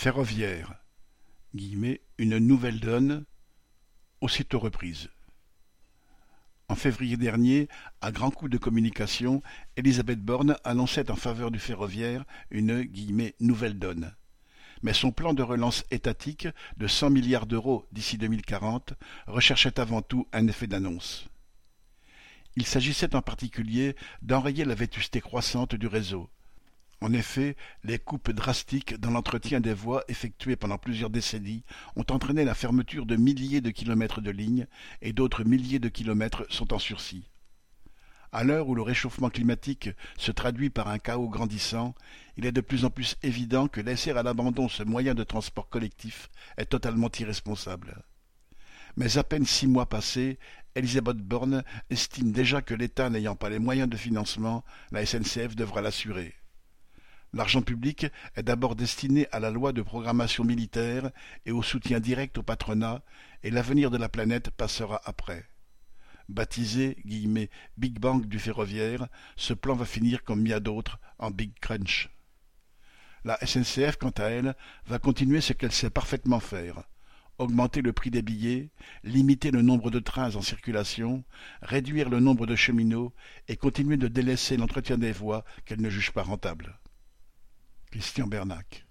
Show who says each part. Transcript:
Speaker 1: Ferroviaire, une nouvelle donne, aussitôt reprise. En février dernier, à grands coups de communication, Elisabeth Borne annonçait en faveur du ferroviaire une nouvelle donne. Mais son plan de relance étatique de cent milliards d'euros d'ici 2040 recherchait avant tout un effet d'annonce. Il s'agissait en particulier d'enrayer la vétusté croissante du réseau. En effet, les coupes drastiques dans l'entretien des voies effectuées pendant plusieurs décennies ont entraîné la fermeture de milliers de kilomètres de lignes et d'autres milliers de kilomètres sont en sursis. À l'heure où le réchauffement climatique se traduit par un chaos grandissant, il est de plus en plus évident que laisser à l'abandon ce moyen de transport collectif est totalement irresponsable. Mais à peine six mois passés, Elisabeth Borne estime déjà que l'État n'ayant pas les moyens de financement, la SNCF devra l'assurer. L'argent public est d'abord destiné à la loi de programmation militaire et au soutien direct au patronat, et l'avenir de la planète passera après. Baptisé Big Bang du ferroviaire, ce plan va finir comme bien d'autres en Big Crunch. La SNCF, quant à elle, va continuer ce qu'elle sait parfaitement faire augmenter le prix des billets, limiter le nombre de trains en circulation, réduire le nombre de cheminots et continuer de délaisser l'entretien des voies qu'elle ne juge pas rentables. Christian Bernac